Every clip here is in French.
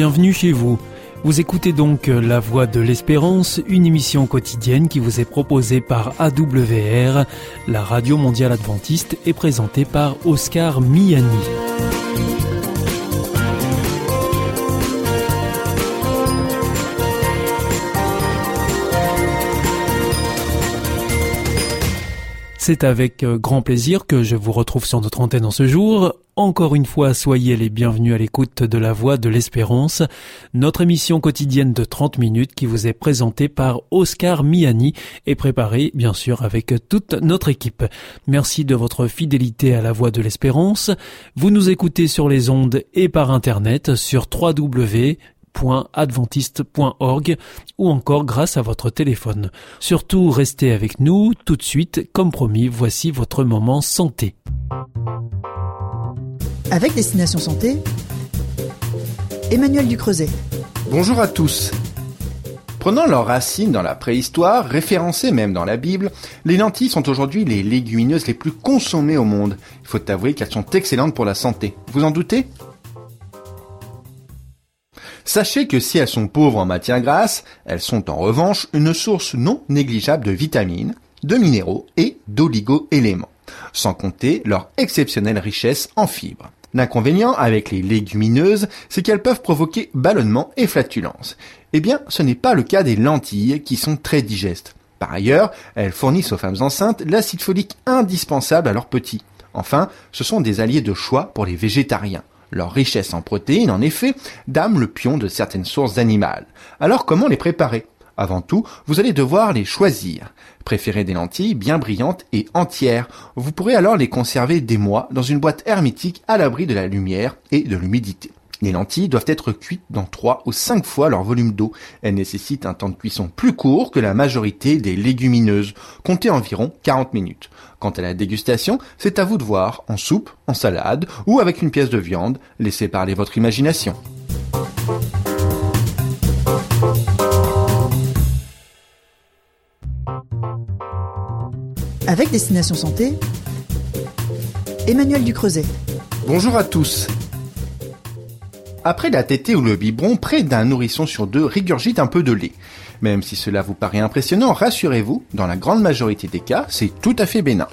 bienvenue chez vous. Vous écoutez donc La Voix de l'Espérance, une émission quotidienne qui vous est proposée par AWR, la radio mondiale adventiste, et présentée par Oscar Miani. C'est avec euh, grand plaisir que je vous retrouve sur notre antenne en ce jour. Encore une fois, soyez les bienvenus à l'écoute de la Voix de l'Espérance, notre émission quotidienne de 30 minutes qui vous est présentée par Oscar Miani et préparée bien sûr avec toute notre équipe. Merci de votre fidélité à la Voix de l'Espérance. Vous nous écoutez sur les ondes et par internet sur www adventiste.org ou encore grâce à votre téléphone. Surtout restez avec nous tout de suite, comme promis, voici votre moment santé. Avec Destination Santé, Emmanuel Ducreuset. Bonjour à tous. Prenant leurs racines dans la préhistoire, référencées même dans la Bible, les lentilles sont aujourd'hui les légumineuses les plus consommées au monde. Il faut avouer qu'elles sont excellentes pour la santé. Vous en doutez? Sachez que si elles sont pauvres en matière grasse, elles sont en revanche une source non négligeable de vitamines, de minéraux et d'oligo-éléments, sans compter leur exceptionnelle richesse en fibres. L'inconvénient avec les légumineuses, c'est qu'elles peuvent provoquer ballonnement et flatulence. Eh bien, ce n'est pas le cas des lentilles qui sont très digestes. Par ailleurs, elles fournissent aux femmes enceintes l'acide folique indispensable à leurs petits. Enfin, ce sont des alliés de choix pour les végétariens. Leur richesse en protéines, en effet, dame le pion de certaines sources animales. Alors comment les préparer? Avant tout, vous allez devoir les choisir. Préférez des lentilles bien brillantes et entières. Vous pourrez alors les conserver des mois dans une boîte hermétique à l'abri de la lumière et de l'humidité. Les lentilles doivent être cuites dans 3 ou 5 fois leur volume d'eau. Elles nécessitent un temps de cuisson plus court que la majorité des légumineuses. Comptez environ 40 minutes. Quant à la dégustation, c'est à vous de voir, en soupe, en salade ou avec une pièce de viande. Laissez parler votre imagination. Avec Destination Santé, Emmanuel Ducreuset. Bonjour à tous. Après la tétée ou le biberon, près d'un nourrisson sur deux régurgite un peu de lait. Même si cela vous paraît impressionnant, rassurez-vous, dans la grande majorité des cas, c'est tout à fait bénin.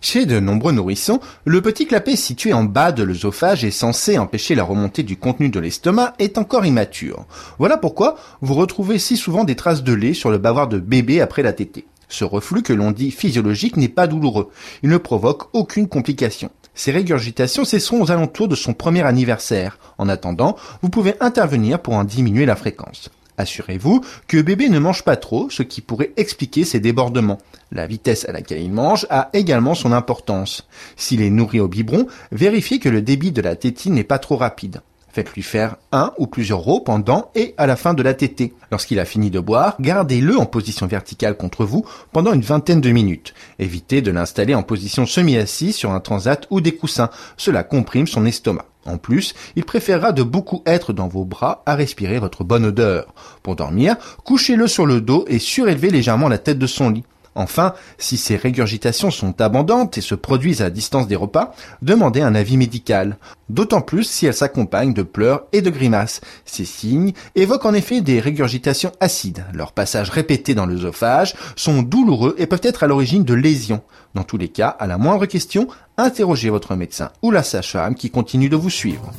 Chez de nombreux nourrissons, le petit clapet situé en bas de l'œsophage et censé empêcher la remontée du contenu de l'estomac est encore immature. Voilà pourquoi vous retrouvez si souvent des traces de lait sur le bavoir de bébé après la tétée. Ce reflux que l'on dit physiologique n'est pas douloureux. Il ne provoque aucune complication. Ces régurgitations cesseront aux alentours de son premier anniversaire. En attendant, vous pouvez intervenir pour en diminuer la fréquence. Assurez-vous que bébé ne mange pas trop, ce qui pourrait expliquer ces débordements. La vitesse à laquelle il mange a également son importance. S'il est nourri au biberon, vérifiez que le débit de la tétine n'est pas trop rapide. Faites-lui faire un ou plusieurs rows pendant et à la fin de la tétée. Lorsqu'il a fini de boire, gardez-le en position verticale contre vous pendant une vingtaine de minutes. Évitez de l'installer en position semi-assis sur un transat ou des coussins. Cela comprime son estomac. En plus, il préférera de beaucoup être dans vos bras à respirer votre bonne odeur. Pour dormir, couchez-le sur le dos et surélevez légèrement la tête de son lit. Enfin, si ces régurgitations sont abondantes et se produisent à distance des repas, demandez un avis médical. D'autant plus si elles s'accompagnent de pleurs et de grimaces. Ces signes évoquent en effet des régurgitations acides. Leurs passages répétés dans l'œsophage sont douloureux et peuvent être à l'origine de lésions. Dans tous les cas, à la moindre question, interrogez votre médecin ou la sage-femme qui continue de vous suivre.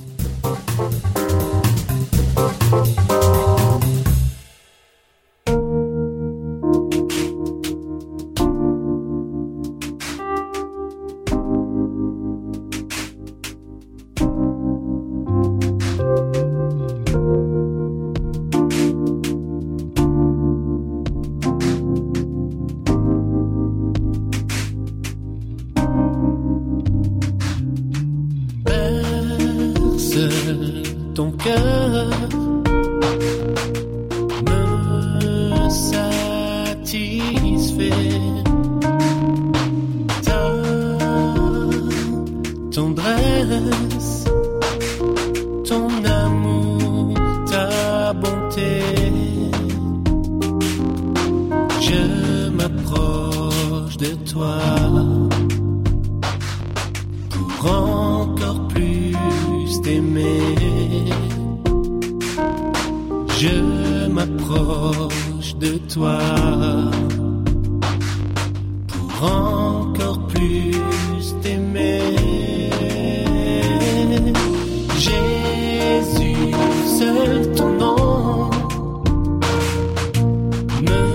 Pour encore me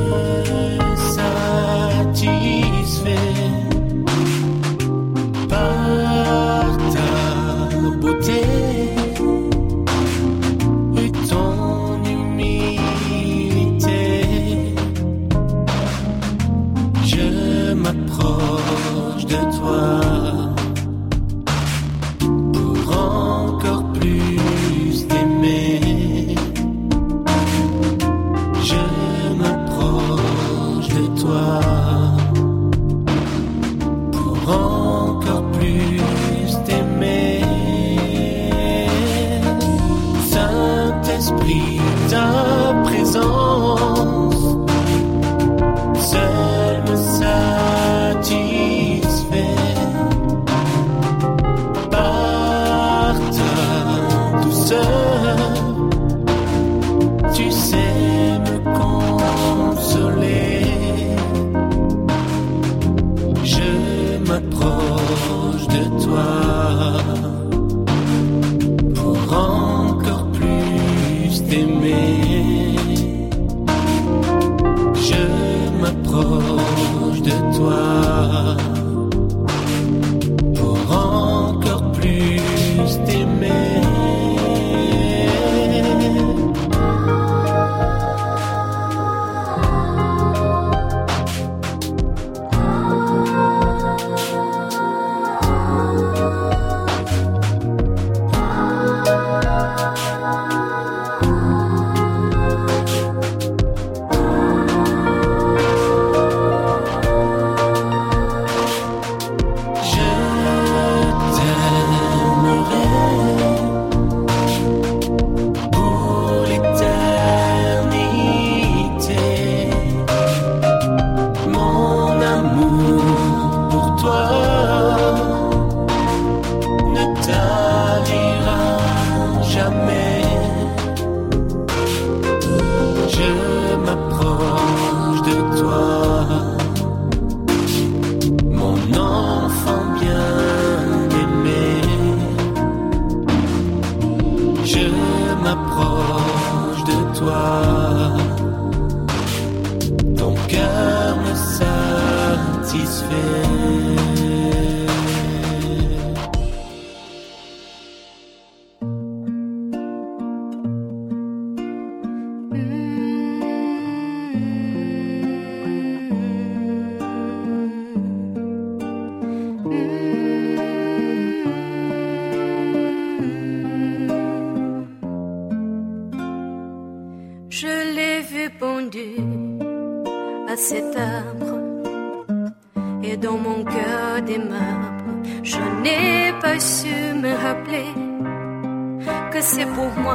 que c'est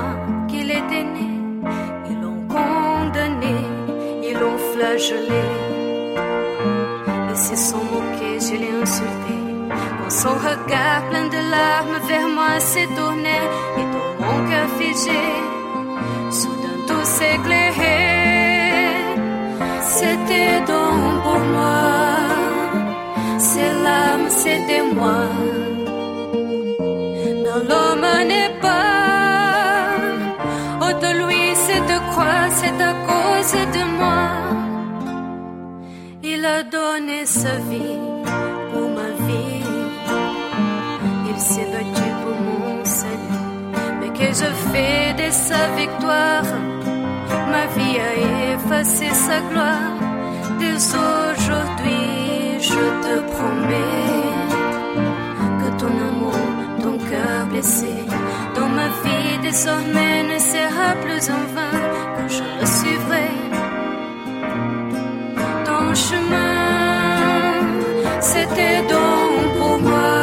cause de moi. Il a donné sa vie pour ma vie. Il s'est battu pour mon salut. Mais que je fais de sa victoire, ma vie a effacé sa gloire. Dès aujourd'hui, je te promets que ton amour, ton cœur blessé, ma vie désormais ne sera plus en vain, que je le suivrai ton chemin. C'était donc pour moi,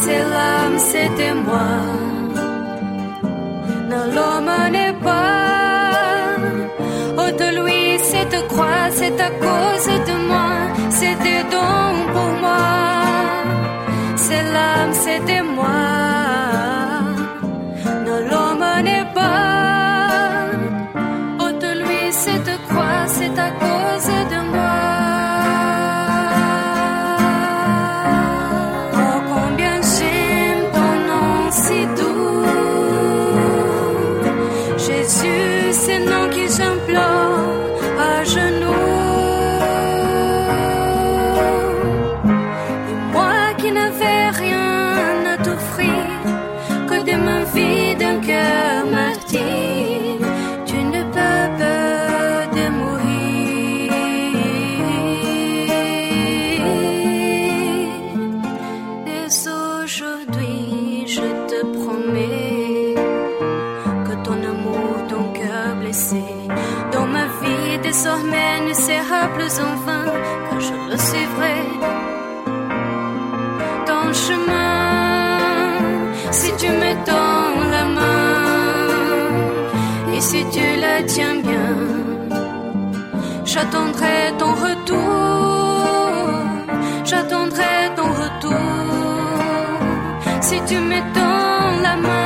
ces larmes, c'était moi. Non, l'homme n'est pas, oh de lui, cette croix, c'est à cause de moi, c'était donc pour moi, ces larmes, c'était moi. Dans ma vie désormais ne sera plus en vain Car je le suivrai Ton chemin Si tu m'étends la main Et si tu la tiens bien J'attendrai ton retour. J'attendrai ton retour. Si tu m'étends la main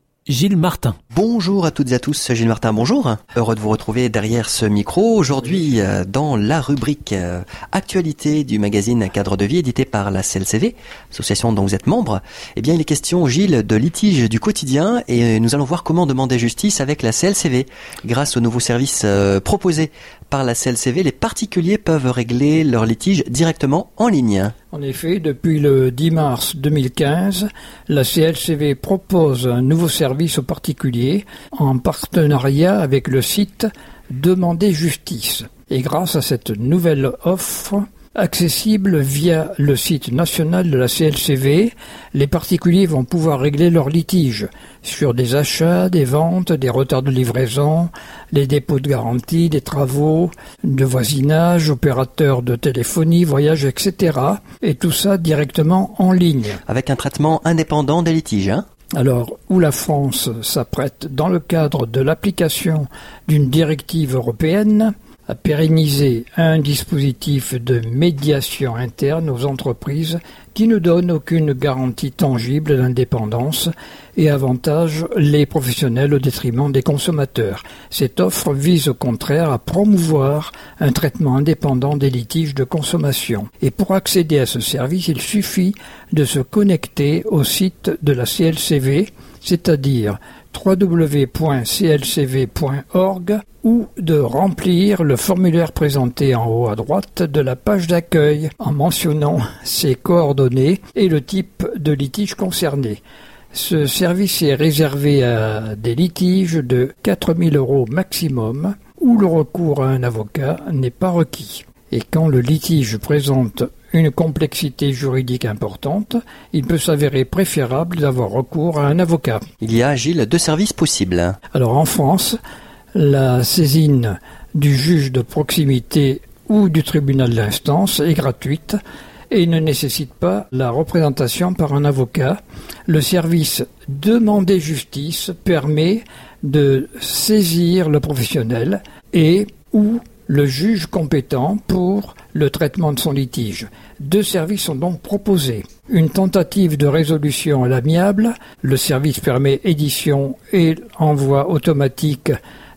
Gilles Martin. Bonjour à toutes et à tous, Gilles Martin, bonjour. Heureux de vous retrouver derrière ce micro. Aujourd'hui, euh, dans la rubrique euh, Actualité du magazine Cadre de vie édité par la CLCV, association dont vous êtes membre, eh bien, il est question, Gilles, de litige du quotidien et nous allons voir comment demander justice avec la CLCV. Grâce aux nouveaux services euh, proposés par la CLCV, les particuliers peuvent régler leurs litiges directement en ligne. En effet, depuis le 10 mars 2015, la CLCV propose un nouveau service aux particuliers en partenariat avec le site Demander Justice. Et grâce à cette nouvelle offre, accessible via le site national de la CLCV, les particuliers vont pouvoir régler leurs litiges sur des achats, des ventes, des retards de livraison, les dépôts de garantie, des travaux, de voisinage, opérateurs de téléphonie, voyages, etc. Et tout ça directement en ligne. Avec un traitement indépendant des litiges, hein alors, où la France s'apprête, dans le cadre de l'application d'une directive européenne, à pérenniser un dispositif de médiation interne aux entreprises qui ne donne aucune garantie tangible d'indépendance et avantage les professionnels au détriment des consommateurs. Cette offre vise au contraire à promouvoir un traitement indépendant des litiges de consommation. Et pour accéder à ce service, il suffit de se connecter au site de la CLCV, c'est-à-dire www.clcv.org ou de remplir le formulaire présenté en haut à droite de la page d'accueil en mentionnant ses coordonnées et le type de litige concerné. Ce service est réservé à des litiges de 4000 euros maximum où le recours à un avocat n'est pas requis. Et quand le litige présente une complexité juridique importante, il peut s'avérer préférable d'avoir recours à un avocat. Il y a, Gilles, deux services possibles. Alors en France, la saisine du juge de proximité ou du tribunal d'instance est gratuite et ne nécessite pas la représentation par un avocat. Le service Demander justice permet de saisir le professionnel et ou le juge compétent pour le traitement de son litige. Deux services sont donc proposés. Une tentative de résolution à l'amiable. Le service permet édition et envoi automatique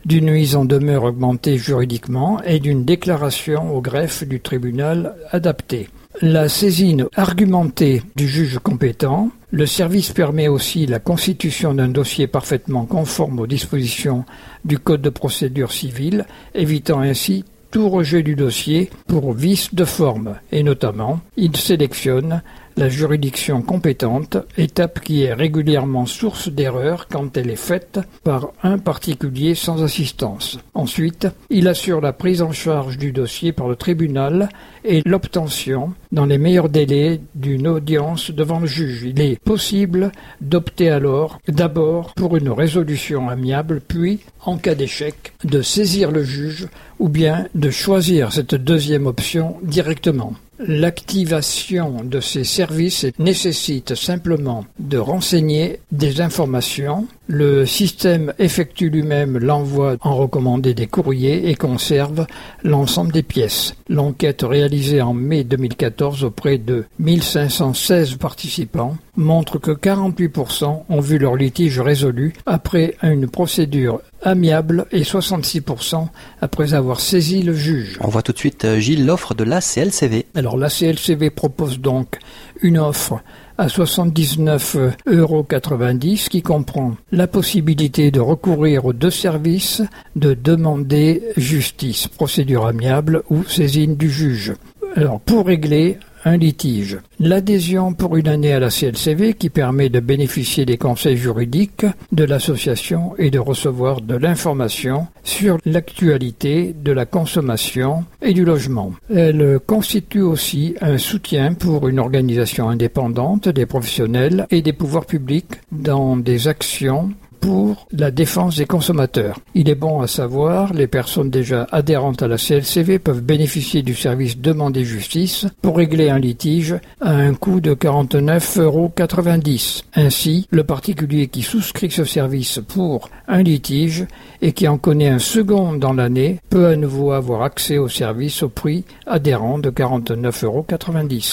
d'une mise en demeure augmentée juridiquement et d'une déclaration au greffe du tribunal adapté. La saisine argumentée du juge compétent. Le service permet aussi la constitution d'un dossier parfaitement conforme aux dispositions du Code de procédure civile, évitant ainsi tout rejet du dossier pour vice de forme, et notamment, il sélectionne la juridiction compétente, étape qui est régulièrement source d'erreur quand elle est faite par un particulier sans assistance. Ensuite, il assure la prise en charge du dossier par le tribunal et l'obtention, dans les meilleurs délais, d'une audience devant le juge. Il est possible d'opter alors d'abord pour une résolution amiable, puis, en cas d'échec, de saisir le juge ou bien de choisir cette deuxième option directement. L'activation de ces services nécessite simplement de renseigner des informations. Le système effectue lui-même l'envoi en recommandé des courriers et conserve l'ensemble des pièces. L'enquête réalisée en mai 2014 auprès de 1516 participants montre que 48% ont vu leur litige résolu après une procédure amiable et 66% après avoir saisi le juge. On voit tout de suite, euh, Gilles, l'offre de la CLCV. Alors la CLCV propose donc une offre à 79,90 euros qui comprend la possibilité de recourir aux deux services, de demander justice, procédure amiable ou saisine du juge. Alors pour régler un litige. L'adhésion pour une année à la CLCV qui permet de bénéficier des conseils juridiques de l'association et de recevoir de l'information sur l'actualité de la consommation et du logement. Elle constitue aussi un soutien pour une organisation indépendante des professionnels et des pouvoirs publics dans des actions pour la défense des consommateurs. Il est bon à savoir, les personnes déjà adhérentes à la CLCV peuvent bénéficier du service Demander justice pour régler un litige à un coût de 49,90 euros. Ainsi, le particulier qui souscrit ce service pour un litige et qui en connaît un second dans l'année peut à nouveau avoir accès au service au prix adhérent de 49,90 euros.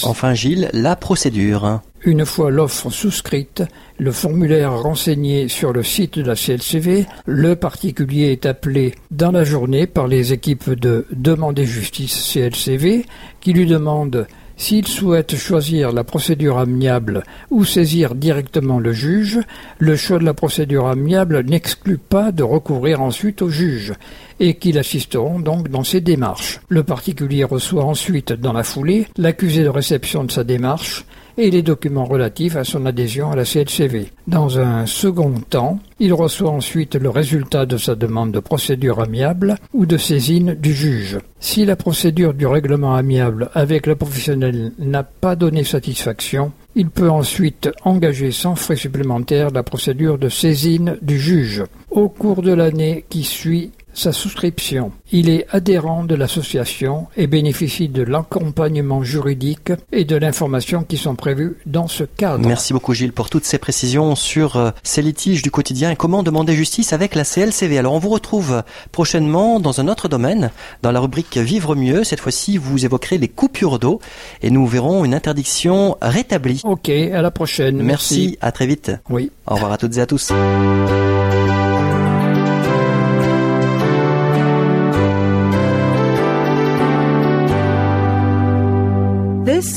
Enfin Gilles, la procédure. Une fois l'offre souscrite, le formulaire renseigné sur le site de la CLCV, le particulier est appelé dans la journée par les équipes de Demander Justice CLCV qui lui demandent s'il souhaite choisir la procédure amiable ou saisir directement le juge, le choix de la procédure amiable n'exclut pas de recourir ensuite au juge et qu'ils assisteront donc dans ses démarches. Le particulier reçoit ensuite dans la foulée l'accusé de réception de sa démarche et les documents relatifs à son adhésion à la CLCV. Dans un second temps, il reçoit ensuite le résultat de sa demande de procédure amiable ou de saisine du juge. Si la procédure du règlement amiable avec le professionnel n'a pas donné satisfaction, il peut ensuite engager sans frais supplémentaires la procédure de saisine du juge. Au cours de l'année qui suit sa souscription. Il est adhérent de l'association et bénéficie de l'accompagnement juridique et de l'information qui sont prévues dans ce cadre. Merci beaucoup Gilles pour toutes ces précisions sur euh, ces litiges du quotidien et comment demander justice avec la CLCV. Alors on vous retrouve prochainement dans un autre domaine, dans la rubrique Vivre mieux. Cette fois-ci, vous évoquerez les coupures d'eau et nous verrons une interdiction rétablie. Ok, à la prochaine. Merci, Merci. à très vite. Oui. Au revoir à toutes et à tous.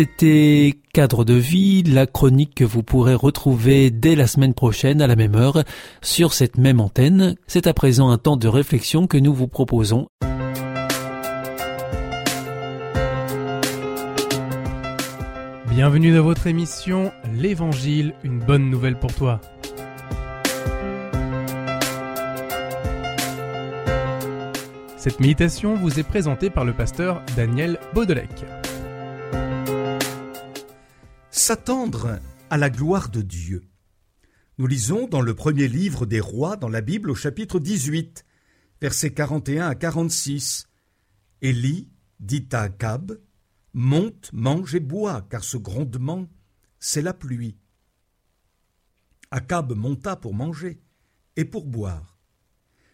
C'était Cadre de vie, la chronique que vous pourrez retrouver dès la semaine prochaine à la même heure sur cette même antenne. C'est à présent un temps de réflexion que nous vous proposons. Bienvenue dans votre émission L'Évangile, une bonne nouvelle pour toi. Cette méditation vous est présentée par le pasteur Daniel Baudelec. S'attendre à la gloire de Dieu. Nous lisons dans le premier livre des rois dans la Bible au chapitre 18, versets 41 à 46. Élie dit à Akab, Monte, mange et bois, car ce grondement, c'est la pluie. Akab monta pour manger et pour boire.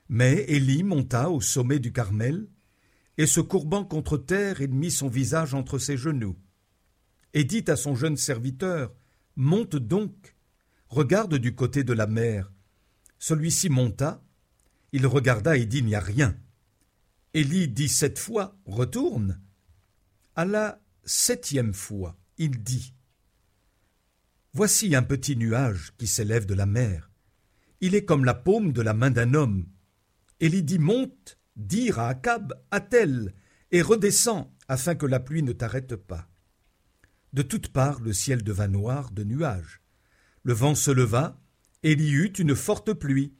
Mais Élie monta au sommet du Carmel, et se courbant contre terre, il mit son visage entre ses genoux, et dit à son jeune serviteur, Monte donc, regarde du côté de la mer. Celui-ci monta, il regarda et dit, Il n'y a rien. Élie dit sept fois, Retourne. À la septième fois, il dit, Voici un petit nuage qui s'élève de la mer. Il est comme la paume de la main d'un homme. Élie dit Monte, dire à Akab, attelle, et redescends, afin que la pluie ne t'arrête pas. De toutes parts le ciel devint noir de nuages. Le vent se leva, Élie eut une forte pluie.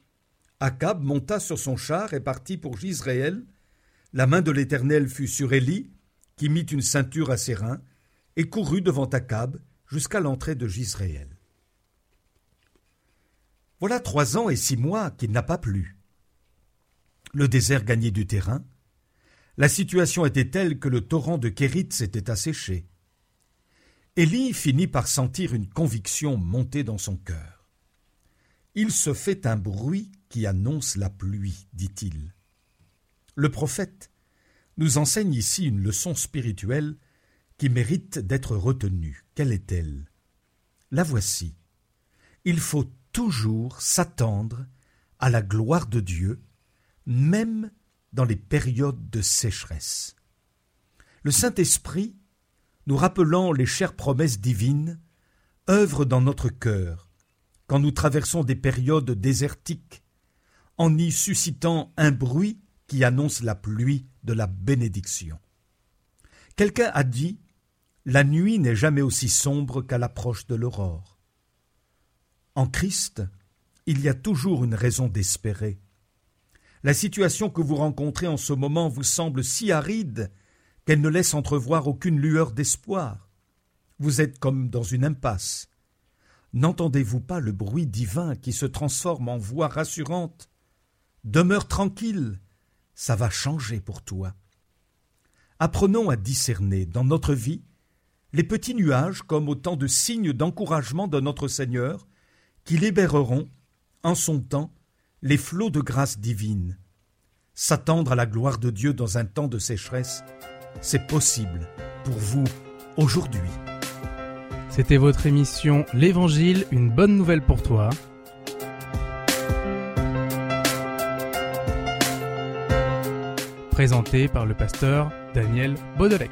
Akab monta sur son char et partit pour Gisraël. La main de l'Éternel fut sur Élie, qui mit une ceinture à ses reins, et courut devant Akab jusqu'à l'entrée de Gisraël. Voilà trois ans et six mois qu'il n'a pas plu. Le désert gagnait du terrain. La situation était telle que le torrent de Kérit s'était asséché. Élie finit par sentir une conviction monter dans son cœur. Il se fait un bruit qui annonce la pluie, dit-il. Le prophète nous enseigne ici une leçon spirituelle qui mérite d'être retenue. Quelle est-elle? La voici. Il faut toujours s'attendre à la gloire de Dieu, même dans les périodes de sécheresse. Le Saint-Esprit, nous rappelant les chères promesses divines, œuvre dans notre cœur quand nous traversons des périodes désertiques, en y suscitant un bruit qui annonce la pluie de la bénédiction. Quelqu'un a dit La nuit n'est jamais aussi sombre qu'à l'approche de l'aurore. En Christ, il y a toujours une raison d'espérer. La situation que vous rencontrez en ce moment vous semble si aride qu'elle ne laisse entrevoir aucune lueur d'espoir. Vous êtes comme dans une impasse. N'entendez-vous pas le bruit divin qui se transforme en voix rassurante? Demeure tranquille, ça va changer pour toi. Apprenons à discerner dans notre vie les petits nuages comme autant de signes d'encouragement de notre Seigneur qui libéreront, en son temps, les flots de grâce divine. S'attendre à la gloire de Dieu dans un temps de sécheresse, c'est possible pour vous aujourd'hui. C'était votre émission L'Évangile, une bonne nouvelle pour toi. Présentée par le pasteur Daniel Baudelec.